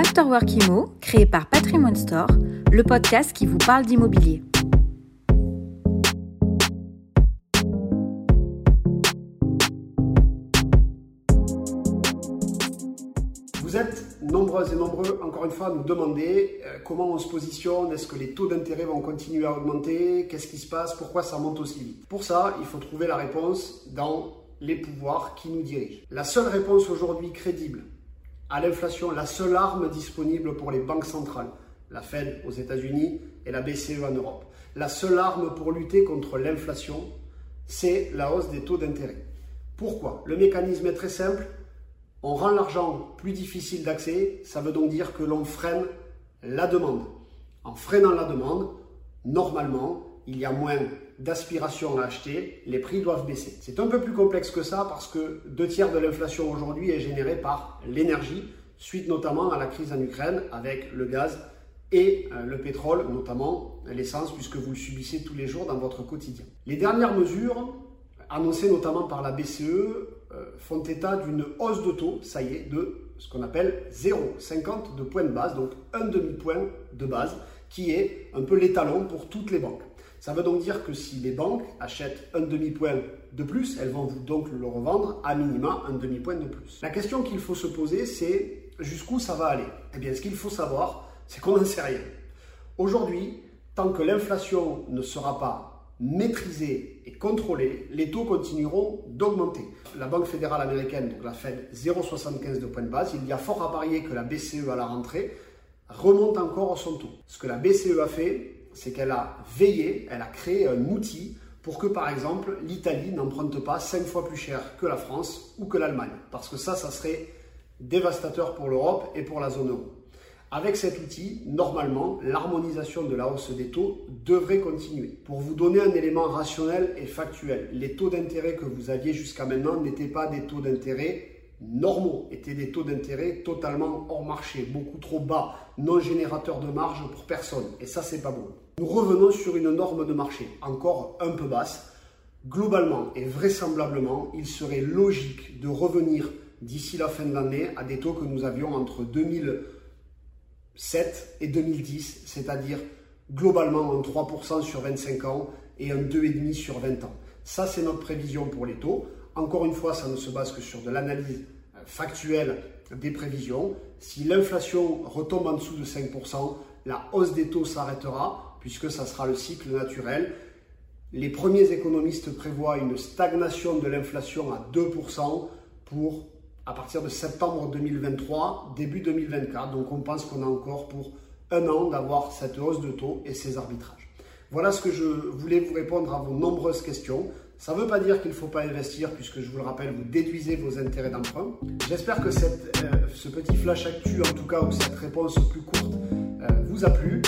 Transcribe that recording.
Afterwork Imo, créé par Patrimoine Store, le podcast qui vous parle d'immobilier. Vous êtes nombreuses et nombreux, encore une fois, à nous demander euh, comment on se positionne, est-ce que les taux d'intérêt vont continuer à augmenter, qu'est-ce qui se passe, pourquoi ça monte aussi vite? Pour ça, il faut trouver la réponse dans les pouvoirs qui nous dirigent. La seule réponse aujourd'hui crédible à l'inflation, la seule arme disponible pour les banques centrales, la Fed aux États-Unis et la BCE en Europe, la seule arme pour lutter contre l'inflation, c'est la hausse des taux d'intérêt. Pourquoi? Le mécanisme est très simple. On rend l'argent plus difficile d'accès, ça veut donc dire que l'on freine la demande. En freinant la demande, normalement, il y a moins d'aspiration à acheter, les prix doivent baisser. C'est un peu plus complexe que ça parce que deux tiers de l'inflation aujourd'hui est générée par l'énergie, suite notamment à la crise en Ukraine avec le gaz et euh, le pétrole, notamment l'essence, puisque vous le subissez tous les jours dans votre quotidien. Les dernières mesures, annoncées notamment par la BCE, euh, font état d'une hausse de taux, ça y est, de ce qu'on appelle 0,50 de points de base, donc un demi-point de base, qui est un peu l'étalon pour toutes les banques. Ça veut donc dire que si les banques achètent un demi-point de plus, elles vont donc le revendre à minima un demi-point de plus. La question qu'il faut se poser, c'est jusqu'où ça va aller? Eh bien, ce qu'il faut savoir, c'est qu'on n'en sait rien. Aujourd'hui, tant que l'inflation ne sera pas maîtrisée et contrôlée, les taux continueront d'augmenter. La Banque fédérale américaine, donc la Fed, 0,75 de point de base. Il y a fort à parier que la BCE à la rentrée remonte encore son taux. Ce que la BCE a fait, c'est qu'elle a veillé, elle a créé un outil pour que, par exemple, l'Italie n'emprunte pas 5 fois plus cher que la France ou que l'Allemagne. Parce que ça, ça serait dévastateur pour l'Europe et pour la zone euro. Avec cet outil, normalement, l'harmonisation de la hausse des taux devrait continuer. Pour vous donner un élément rationnel et factuel, les taux d'intérêt que vous aviez jusqu'à maintenant n'étaient pas des taux d'intérêt normaux, étaient des taux d'intérêt totalement hors marché, beaucoup trop bas, non générateurs de marge pour personne. Et ça, c'est pas bon. Nous revenons sur une norme de marché encore un peu basse. Globalement et vraisemblablement, il serait logique de revenir d'ici la fin de l'année à des taux que nous avions entre 2007 et 2010, c'est-à-dire globalement un 3% sur 25 ans et un 2,5% sur 20 ans. Ça, c'est notre prévision pour les taux. Encore une fois, ça ne se base que sur de l'analyse factuelle des prévisions. Si l'inflation retombe en dessous de 5%, la hausse des taux s'arrêtera puisque ça sera le cycle naturel. Les premiers économistes prévoient une stagnation de l'inflation à 2% pour à partir de septembre 2023, début 2024. Donc on pense qu'on a encore pour un an d'avoir cette hausse de taux et ces arbitrages. Voilà ce que je voulais vous répondre à vos nombreuses questions. Ça ne veut pas dire qu'il ne faut pas investir, puisque je vous le rappelle, vous déduisez vos intérêts d'emprunt. J'espère que cette, euh, ce petit flash actu, en tout cas, ou cette réponse plus courte, euh, vous a plu.